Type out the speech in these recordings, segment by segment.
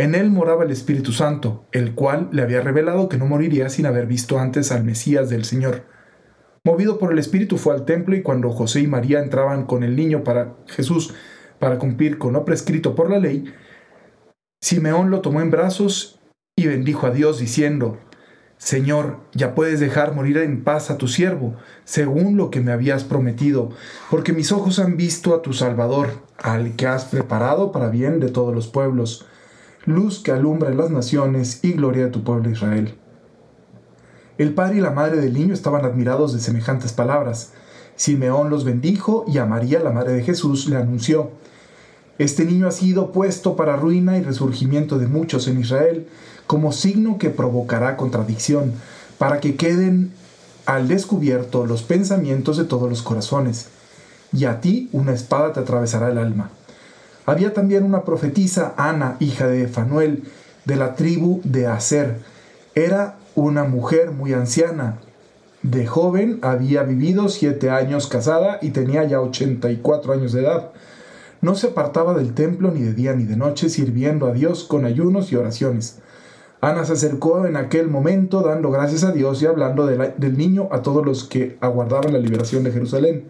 En él moraba el Espíritu Santo, el cual le había revelado que no moriría sin haber visto antes al Mesías del Señor. Movido por el Espíritu fue al templo y cuando José y María entraban con el niño para Jesús para cumplir con lo prescrito por la ley, Simeón lo tomó en brazos y bendijo a Dios diciendo, Señor, ya puedes dejar morir en paz a tu siervo, según lo que me habías prometido, porque mis ojos han visto a tu Salvador, al que has preparado para bien de todos los pueblos, luz que alumbra las naciones y gloria de tu pueblo Israel. El padre y la madre del niño estaban admirados de semejantes palabras. Simeón los bendijo y a María, la madre de Jesús, le anunció, Este niño ha sido puesto para ruina y resurgimiento de muchos en Israel, como signo que provocará contradicción, para que queden al descubierto los pensamientos de todos los corazones. Y a ti una espada te atravesará el alma. Había también una profetisa, Ana, hija de Fanuel, de la tribu de Aser. Era una mujer muy anciana. De joven había vivido siete años casada y tenía ya 84 años de edad. No se apartaba del templo ni de día ni de noche, sirviendo a Dios con ayunos y oraciones. Ana se acercó en aquel momento dando gracias a Dios y hablando del niño a todos los que aguardaban la liberación de Jerusalén.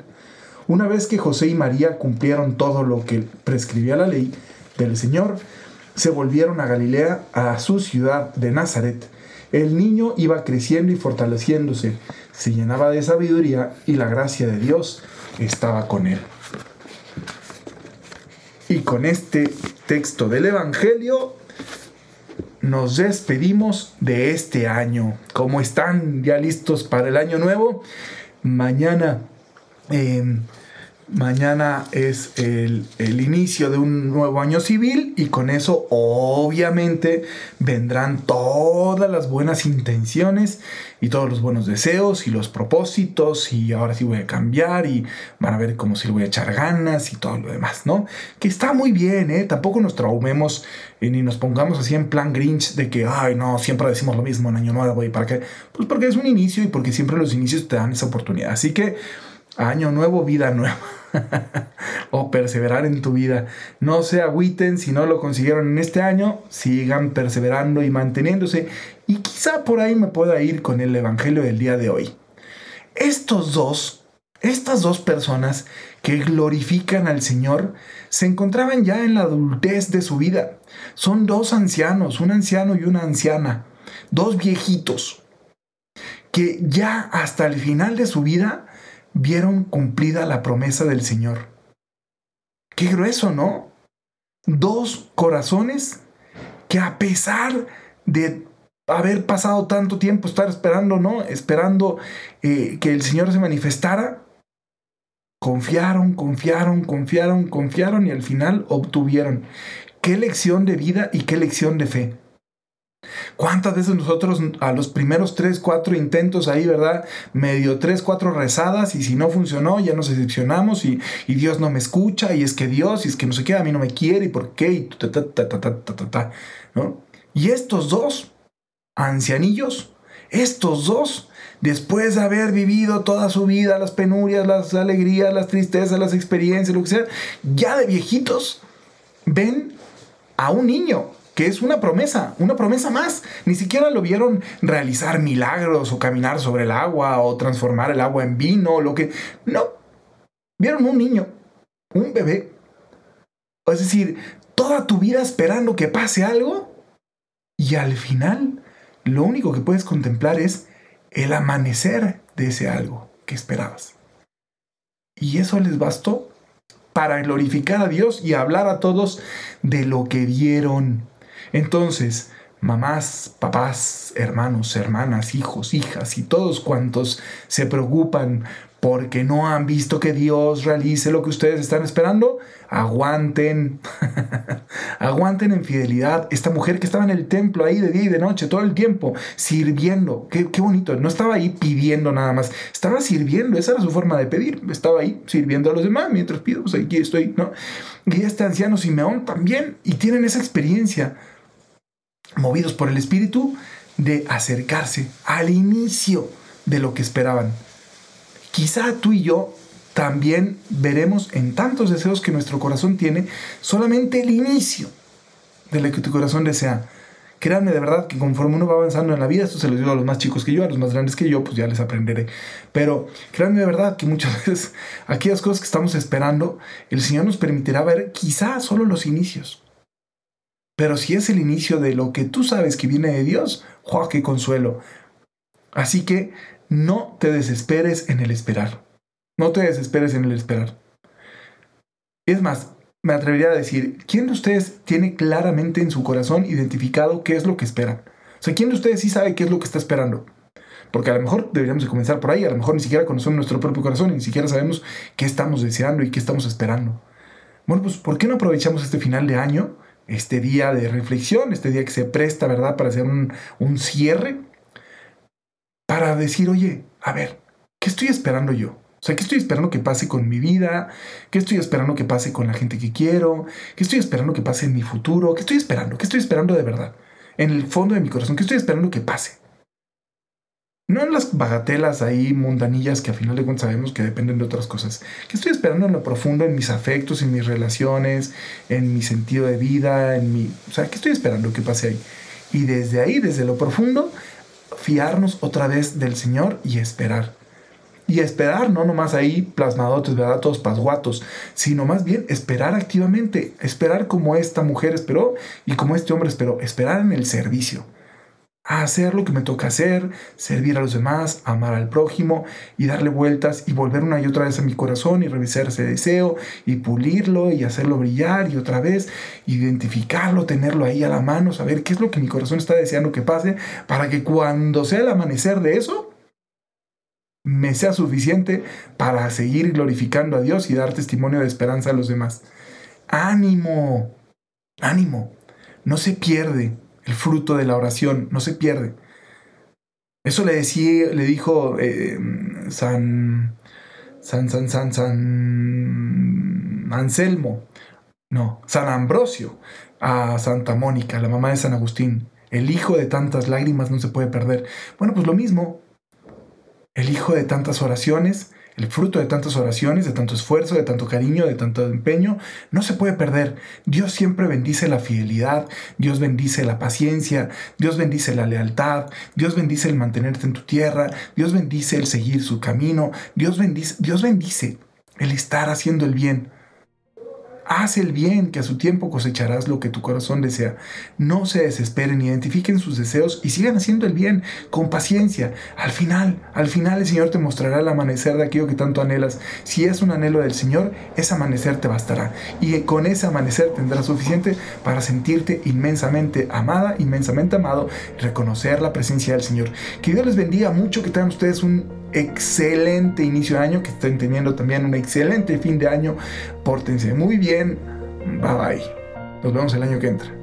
Una vez que José y María cumplieron todo lo que prescribía la ley del Señor, se volvieron a Galilea, a su ciudad de Nazaret. El niño iba creciendo y fortaleciéndose, se llenaba de sabiduría y la gracia de Dios estaba con él. Y con este texto del Evangelio nos despedimos de este año. ¿Cómo están ya listos para el año nuevo? Mañana, em, mañana es el, el, inicio de un nuevo año civil y con eso obviamente vendrán todas las buenas intenciones y todos los buenos deseos y los propósitos y ahora sí voy a cambiar y van a ver cómo si le voy a echar ganas y todo lo demás, ¿no? Que está muy bien, ¿eh? Tampoco nos traumemos ni nos pongamos así en plan Grinch de que, ay, no, siempre decimos lo mismo en Año Nuevo y para qué. Pues porque es un inicio y porque siempre los inicios te dan esa oportunidad. Así que, Año Nuevo, vida nueva. o perseverar en tu vida. No se agüiten si no lo consiguieron en este año, sigan perseverando y manteniéndose y quizá por ahí me pueda ir con el Evangelio del día de hoy. Estos dos, estas dos personas que glorifican al Señor, se encontraban ya en la adultez de su vida. Son dos ancianos, un anciano y una anciana, dos viejitos, que ya hasta el final de su vida vieron cumplida la promesa del Señor. Qué grueso, ¿no? Dos corazones que a pesar de haber pasado tanto tiempo, estar esperando, ¿no? Esperando eh, que el Señor se manifestara, confiaron, confiaron, confiaron, confiaron y al final obtuvieron. Qué lección de vida y qué lección de fe. ¿Cuántas veces nosotros a los primeros tres, cuatro intentos ahí, ¿verdad? Medio tres, cuatro rezadas y si no funcionó ya nos decepcionamos y, y Dios no me escucha y es que Dios y es que no sé qué, a mí no me quiere y por qué y ta, ta, ta, ta, ta, ta, ta, ¿no? Y estos dos ancianillos, estos dos, después de haber vivido toda su vida, las penurias, las alegrías, las tristezas, las experiencias, lo que sea, ya de viejitos, ven a un niño que es una promesa, una promesa más. Ni siquiera lo vieron realizar milagros o caminar sobre el agua o transformar el agua en vino, lo que... No, vieron un niño, un bebé. Es decir, toda tu vida esperando que pase algo y al final lo único que puedes contemplar es el amanecer de ese algo que esperabas. Y eso les bastó para glorificar a Dios y hablar a todos de lo que vieron. Entonces, mamás, papás, hermanos, hermanas, hijos, hijas y todos cuantos se preocupan porque no han visto que Dios realice lo que ustedes están esperando, aguanten, aguanten en fidelidad. Esta mujer que estaba en el templo ahí de día y de noche, todo el tiempo, sirviendo. Qué, bonito. No estaba ahí pidiendo nada más, estaba sirviendo. Esa era su forma de pedir. Estaba ahí sirviendo a los demás mientras pido, pues aquí estoy, ¿no? Y este anciano Simeón también, y tienen esa experiencia, movidos por el Espíritu, de acercarse al inicio de lo que esperaban. Quizá tú y yo también veremos en tantos deseos que nuestro corazón tiene solamente el inicio de lo que tu corazón desea. Créanme de verdad que conforme uno va avanzando en la vida, esto se lo digo a los más chicos que yo, a los más grandes que yo, pues ya les aprenderé. Pero créanme de verdad que muchas veces aquellas cosas que estamos esperando, el Señor nos permitirá ver quizá solo los inicios. Pero si es el inicio de lo que tú sabes que viene de Dios, ¡oh, qué consuelo! Así que no te desesperes en el esperar. No te desesperes en el esperar. Es más, me atrevería a decir, ¿quién de ustedes tiene claramente en su corazón identificado qué es lo que espera? O sea, ¿quién de ustedes sí sabe qué es lo que está esperando? Porque a lo mejor deberíamos de comenzar por ahí, a lo mejor ni siquiera conocemos nuestro propio corazón y ni siquiera sabemos qué estamos deseando y qué estamos esperando. Bueno, pues ¿por qué no aprovechamos este final de año, este día de reflexión, este día que se presta, ¿verdad?, para hacer un, un cierre, para decir, oye, a ver, ¿qué estoy esperando yo? O sea, ¿qué estoy esperando que pase con mi vida? ¿Qué estoy esperando que pase con la gente que quiero? ¿Qué estoy esperando que pase en mi futuro? ¿Qué estoy esperando? ¿Qué estoy esperando de verdad? En el fondo de mi corazón, ¿qué estoy esperando que pase? No en las bagatelas ahí mundanillas que a final de cuentas sabemos que dependen de otras cosas. ¿Qué estoy esperando en lo profundo, en mis afectos, en mis relaciones, en mi sentido de vida, en mi... O sea, ¿qué estoy esperando que pase ahí? Y desde ahí, desde lo profundo, fiarnos otra vez del Señor y esperar y esperar, no nomás ahí plasmadotes, ¿verdad? Todos pasguatos, sino más bien esperar activamente, esperar como esta mujer esperó y como este hombre esperó, esperar en el servicio. Hacer lo que me toca hacer, servir a los demás, amar al prójimo y darle vueltas y volver una y otra vez a mi corazón y revisar ese deseo y pulirlo y hacerlo brillar y otra vez identificarlo, tenerlo ahí a la mano, saber qué es lo que mi corazón está deseando que pase para que cuando sea el amanecer de eso, me sea suficiente para seguir glorificando a Dios y dar testimonio de esperanza a los demás. Ánimo, ánimo. No se pierde el fruto de la oración, no se pierde. Eso le decía, le dijo eh, San, San, San, San, San Anselmo, no, San Ambrosio a Santa Mónica, la mamá de San Agustín. El hijo de tantas lágrimas no se puede perder. Bueno, pues lo mismo, el hijo de tantas oraciones, el fruto de tantas oraciones, de tanto esfuerzo, de tanto cariño, de tanto empeño, no se puede perder. Dios siempre bendice la fidelidad, Dios bendice la paciencia, Dios bendice la lealtad, Dios bendice el mantenerte en tu tierra, Dios bendice el seguir su camino, Dios bendice, Dios bendice el estar haciendo el bien. Haz el bien, que a su tiempo cosecharás lo que tu corazón desea. No se desesperen, identifiquen sus deseos y sigan haciendo el bien con paciencia. Al final, al final el Señor te mostrará el amanecer de aquello que tanto anhelas. Si es un anhelo del Señor, ese amanecer te bastará. Y con ese amanecer tendrás suficiente para sentirte inmensamente amada, inmensamente amado, reconocer la presencia del Señor. Que Dios les bendiga mucho, que tengan ustedes un excelente inicio de año, que estén teniendo también un excelente fin de año. Pórtense muy bien. Bye bye. Nos vemos el año que entra.